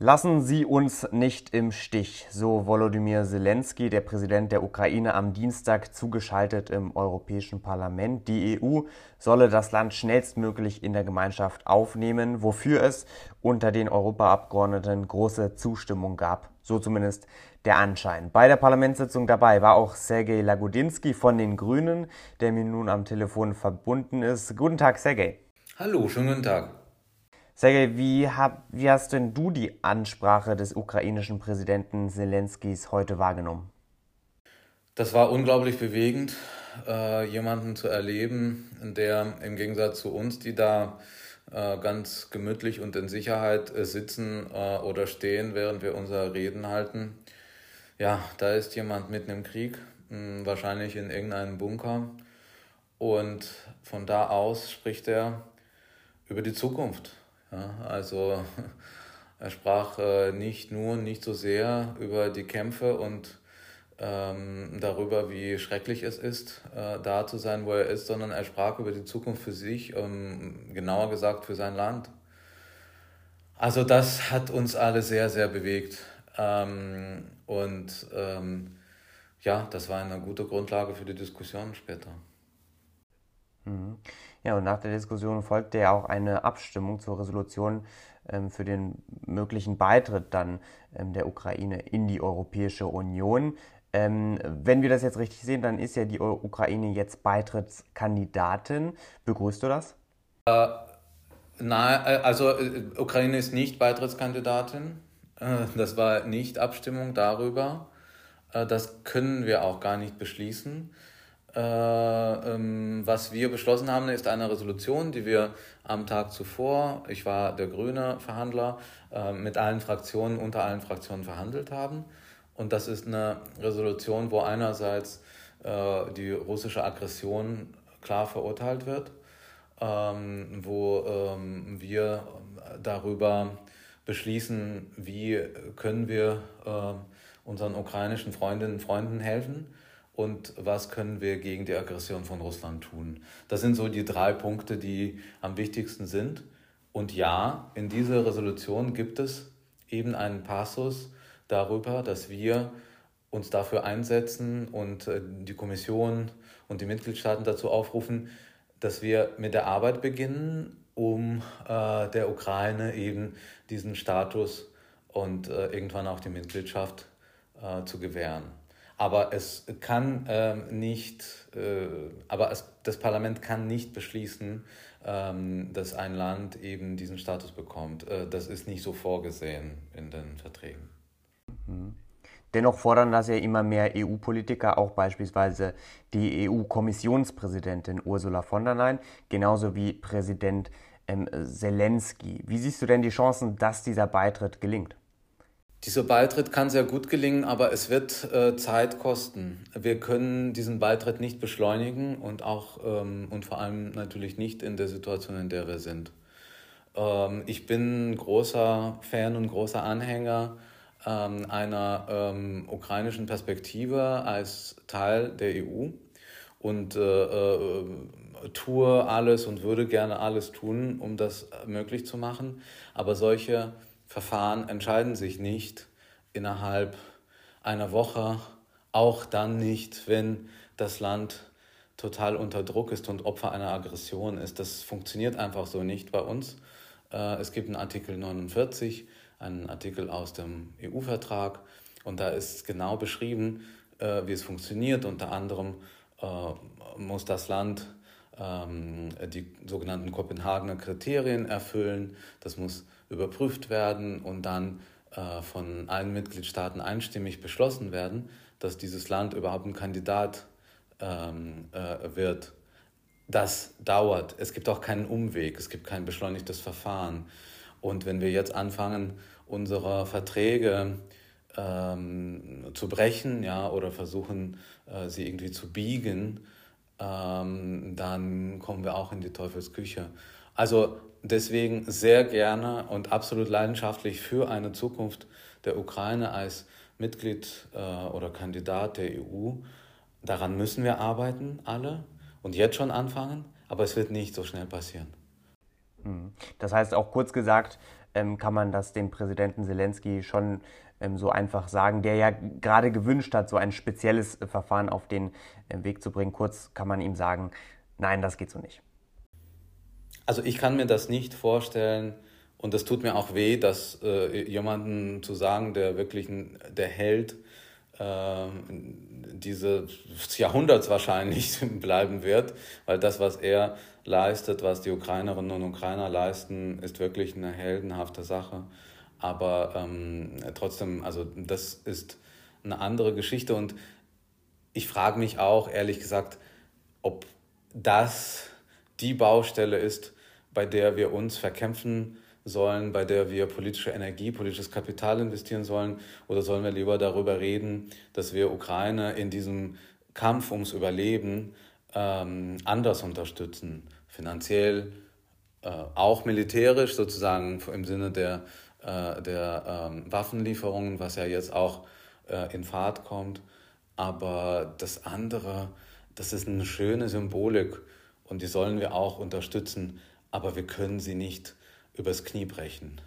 Lassen Sie uns nicht im Stich, so Volodymyr Zelensky, der Präsident der Ukraine, am Dienstag zugeschaltet im Europäischen Parlament. Die EU solle das Land schnellstmöglich in der Gemeinschaft aufnehmen, wofür es unter den Europaabgeordneten große Zustimmung gab. So zumindest der Anschein. Bei der Parlamentssitzung dabei war auch Sergej Lagodinsky von den Grünen, der mir nun am Telefon verbunden ist. Guten Tag, Sergej. Hallo, schönen guten Tag. Sergej, wie, hab, wie hast denn du die Ansprache des ukrainischen Präsidenten Zelenskis heute wahrgenommen? Das war unglaublich bewegend, äh, jemanden zu erleben, der im Gegensatz zu uns, die da äh, ganz gemütlich und in Sicherheit äh, sitzen äh, oder stehen, während wir unser Reden halten. Ja, da ist jemand mitten im Krieg, mh, hm, wahrscheinlich in irgendeinem Bunker. Und von da aus spricht er über die Zukunft ja, also er sprach äh, nicht nur, nicht so sehr über die Kämpfe und ähm, darüber, wie schrecklich es ist, äh, da zu sein, wo er ist, sondern er sprach über die Zukunft für sich, ähm, genauer gesagt für sein Land. Also das hat uns alle sehr, sehr bewegt. Ähm, und ähm, ja, das war eine gute Grundlage für die Diskussion später. Mhm. Ja, und nach der Diskussion folgte ja auch eine Abstimmung zur Resolution ähm, für den möglichen Beitritt dann ähm, der Ukraine in die Europäische Union. Ähm, wenn wir das jetzt richtig sehen, dann ist ja die Ukraine jetzt Beitrittskandidatin. Begrüßt du das? Äh, nein, äh, also äh, Ukraine ist nicht Beitrittskandidatin. Äh, das war nicht Abstimmung darüber. Äh, das können wir auch gar nicht beschließen. Äh, ähm, was wir beschlossen haben, ist eine Resolution, die wir am Tag zuvor, ich war der grüne Verhandler, äh, mit allen Fraktionen, unter allen Fraktionen verhandelt haben. Und das ist eine Resolution, wo einerseits äh, die russische Aggression klar verurteilt wird, ähm, wo ähm, wir darüber beschließen, wie können wir unseren ukrainischen Freundinnen und Freunden helfen und was können wir gegen die Aggression von Russland tun. Das sind so die drei Punkte, die am wichtigsten sind. Und ja, in dieser Resolution gibt es eben einen Passus darüber, dass wir uns dafür einsetzen und äh, die Kommission und die Mitgliedstaaten dazu aufrufen, dass wir mit der Arbeit beginnen, um äh, der Ukraine eben diesen Status und äh, irgendwann auch die Mitgliedschaft äh, zu gewähren. Aber es kann ähm, nicht, äh, aber es, das Parlament kann nicht beschließen, ähm, dass ein Land eben diesen Status bekommt. Äh, das ist nicht so vorgesehen in den Verträgen. Mhm. Dennoch fordern das ja immer mehr EU-Politiker, auch beispielsweise die EU-Kommissionspräsidentin Ursula von der Leyen, genauso wie Präsident ähm, Zelensky. Wie siehst du denn die Chancen, dass dieser Beitritt gelingt? Dieser Beitritt kann sehr gut gelingen, aber es wird äh, Zeit kosten. Wir können diesen Beitritt nicht beschleunigen und auch ähm, und vor allem natürlich nicht in der Situation, in der wir sind. Ähm, ich bin großer Fan und großer Anhänger ähm, einer ähm, ukrainischen Perspektive als Teil der EU und äh, äh, tue alles und würde gerne alles tun, um das möglich zu machen. Aber solche Verfahren entscheiden sich nicht innerhalb einer Woche, auch dann nicht, wenn das Land total unter Druck ist und Opfer einer Aggression ist. Das funktioniert einfach so nicht bei uns. Äh, es gibt einen Artikel 49, einen Artikel aus dem EU-Vertrag und da ist genau beschrieben, äh, wie es funktioniert. Unter anderem äh, muss das Land ähm, die sogenannten Kopenhagener Kriterien erfüllen. Das muss überprüft werden und dann äh, von allen Mitgliedstaaten einstimmig beschlossen werden, dass dieses Land überhaupt ein Kandidat ähm, äh, wird. Das dauert. Es gibt auch keinen Umweg, es gibt kein beschleunigtes Verfahren. Und wenn wir jetzt anfangen, unsere Verträge ähm, zu brechen ja, oder versuchen, äh, sie irgendwie zu biegen, ähm, dann kommen wir auch in die Teufelsküche. Also deswegen sehr gerne und absolut leidenschaftlich für eine Zukunft der Ukraine als Mitglied äh, oder Kandidat der EU. Daran müssen wir arbeiten, alle, und jetzt schon anfangen, aber es wird nicht so schnell passieren. Hm. Das heißt auch kurz gesagt, ähm, kann man das dem Präsidenten Zelensky schon ähm, so einfach sagen, der ja gerade gewünscht hat, so ein spezielles äh, Verfahren auf den äh, Weg zu bringen. Kurz kann man ihm sagen, nein, das geht so nicht. Also ich kann mir das nicht vorstellen und es tut mir auch weh, dass äh, jemanden zu sagen, der wirklich ein, der Held äh, dieses Jahrhunderts wahrscheinlich bleiben wird, weil das, was er leistet, was die Ukrainerinnen und Ukrainer leisten, ist wirklich eine heldenhafte Sache. Aber ähm, trotzdem, also das ist eine andere Geschichte und ich frage mich auch, ehrlich gesagt, ob das die Baustelle ist, bei der wir uns verkämpfen sollen, bei der wir politische Energie, politisches Kapital investieren sollen? Oder sollen wir lieber darüber reden, dass wir Ukraine in diesem Kampf ums Überleben ähm, anders unterstützen? Finanziell, äh, auch militärisch sozusagen im Sinne der, äh, der ähm, Waffenlieferungen, was ja jetzt auch äh, in Fahrt kommt. Aber das andere, das ist eine schöne Symbolik und die sollen wir auch unterstützen, aber wir können sie nicht übers Knie brechen.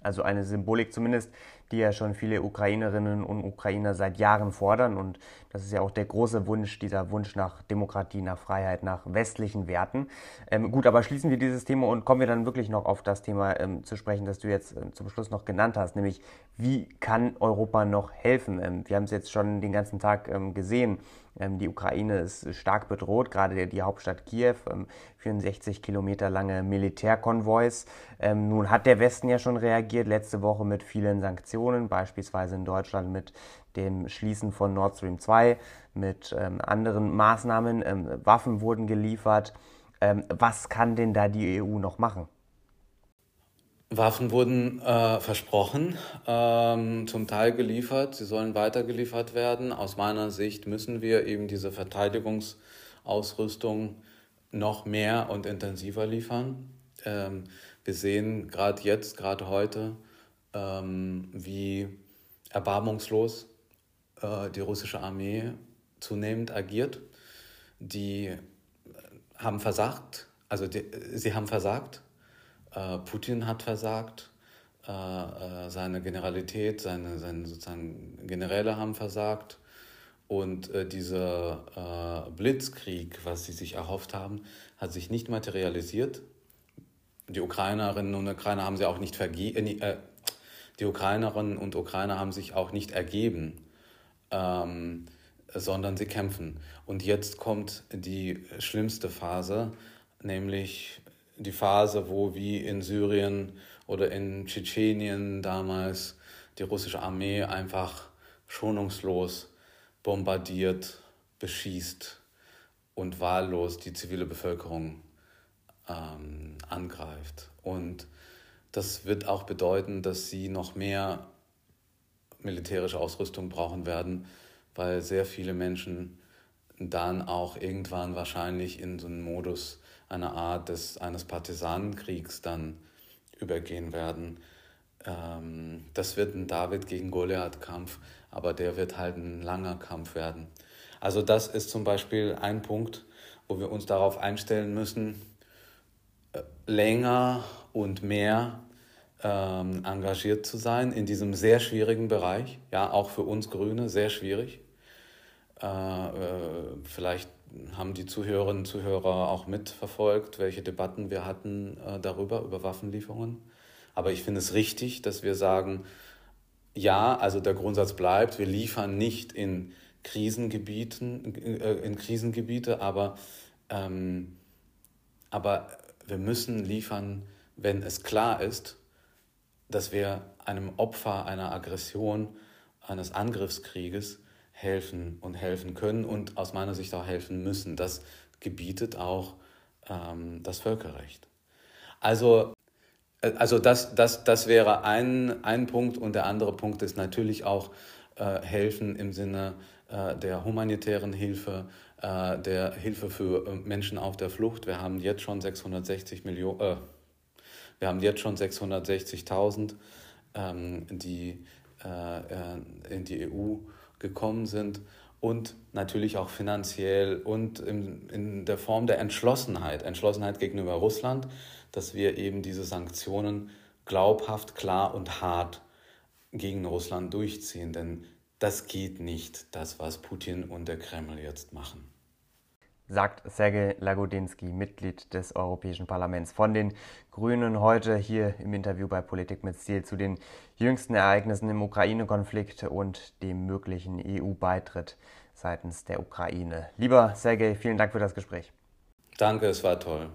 Also eine Symbolik zumindest, die ja schon viele Ukrainerinnen und Ukrainer seit Jahren fordern. Und das ist ja auch der große Wunsch, dieser Wunsch nach Demokratie, nach Freiheit, nach westlichen Werten. Ähm, gut, aber schließen wir dieses Thema und kommen wir dann wirklich noch auf das Thema ähm, zu sprechen, das du jetzt ähm, zum Schluss noch genannt hast, nämlich wie kann Europa noch helfen? Ähm, wir haben es jetzt schon den ganzen Tag ähm, gesehen. Ähm, die Ukraine ist stark bedroht, gerade die Hauptstadt Kiew, 64 Kilometer lange Militärkonvois. nun hat der Westen ja schon reagiert, letzte Woche mit vielen Sanktionen, beispielsweise in Deutschland mit dem Schließen von Nord Stream 2, mit ähm, anderen Maßnahmen. Ähm, Waffen wurden geliefert. Ähm, was kann denn da die EU noch machen? Waffen wurden äh, versprochen, ähm, zum Teil geliefert, sie sollen weiter geliefert werden. Aus meiner Sicht müssen wir eben diese Verteidigungsausrüstung noch mehr und intensiver liefern. Ähm, wir sehen gerade jetzt, gerade heute, ähm, wie erbarmungslos äh, die russische Armee zunehmend agiert. Die haben versagt, also die, sie haben versagt. Äh, Putin hat versagt. Äh, äh seine Generalität, seine, seine sozusagen Generäle haben versagt. Und äh, dieser äh, Blitzkrieg, was sie sich erhofft haben, hat sich nicht materialisiert. Die Ukrainerinnen und Ukrainer haben sie auch nicht vergeben, äh, die Ukrainerinnen und Ukrainer haben sich auch nicht ergeben, ähm, sondern sie kämpfen. Und jetzt kommt die schlimmste Phase, nämlich die Phase, wo wie in Syrien oder in Tschetschenien damals die russische Armee einfach schonungslos bombardiert, beschießt und wahllos die zivile Bevölkerung ähm, angreift. Und das wird auch bedeuten, dass sie noch mehr militärische Ausrüstung brauchen werden, weil sehr viele Menschen dann auch irgendwann wahrscheinlich in so einen Modus einer Art des, eines Partisanenkriegs dann übergehen werden. Ähm, das wird ein David gegen Goliath-Kampf, aber der wird halt ein langer Kampf werden. Also das ist zum Beispiel ein Punkt, wo wir uns darauf einstellen müssen, länger und mehr ähm, engagiert zu sein in diesem sehr schwierigen Bereich. Ja, auch für uns Grüne sehr schwierig. Äh, äh, vielleicht haben die Zuhörerinnen und Zuhörer auch mitverfolgt, welche Debatten wir hatten äh, darüber, über Waffenlieferungen. Aber ich finde es richtig, dass wir sagen, ja, also der Grundsatz bleibt, wir liefern nicht in Krisengebieten, äh, in Krisengebiete, aber, ähm, aber wir müssen liefern, wenn es klar ist, dass wir einem Opfer einer Aggression, eines Angriffskrieges helfen und helfen können und aus meiner Sicht auch helfen müssen. Das gebietet auch ähm, das Völkerrecht. Also, äh, also das, das, das wäre ein, ein Punkt und der andere Punkt ist natürlich auch äh, helfen im Sinne äh, der humanitären Hilfe, äh, der Hilfe für äh, Menschen auf der Flucht. Wir haben jetzt schon 660 Millionen äh, wir haben jetzt schon 660.000, ähm, die äh, äh in die EU gekommen sind und natürlich auch finanziell und in, in der Form der Entschlossenheit, Entschlossenheit gegenüber Russland, dass wir eben diese Sanktionen glaubhaft, klar und hart gegen Russland durchziehen. Denn das geht nicht, das, was Putin und der Kreml jetzt machen. Sagt Sergej Lagodinsky, Mitglied des Europäischen Parlaments von den Grünen, heute hier im Interview bei Politik mit Ziel zu den jüngsten Ereignissen im Ukraine-Konflikt und dem möglichen EU-Beitritt seitens der Ukraine. Lieber Sergej, vielen Dank für das Gespräch. Danke, es war toll.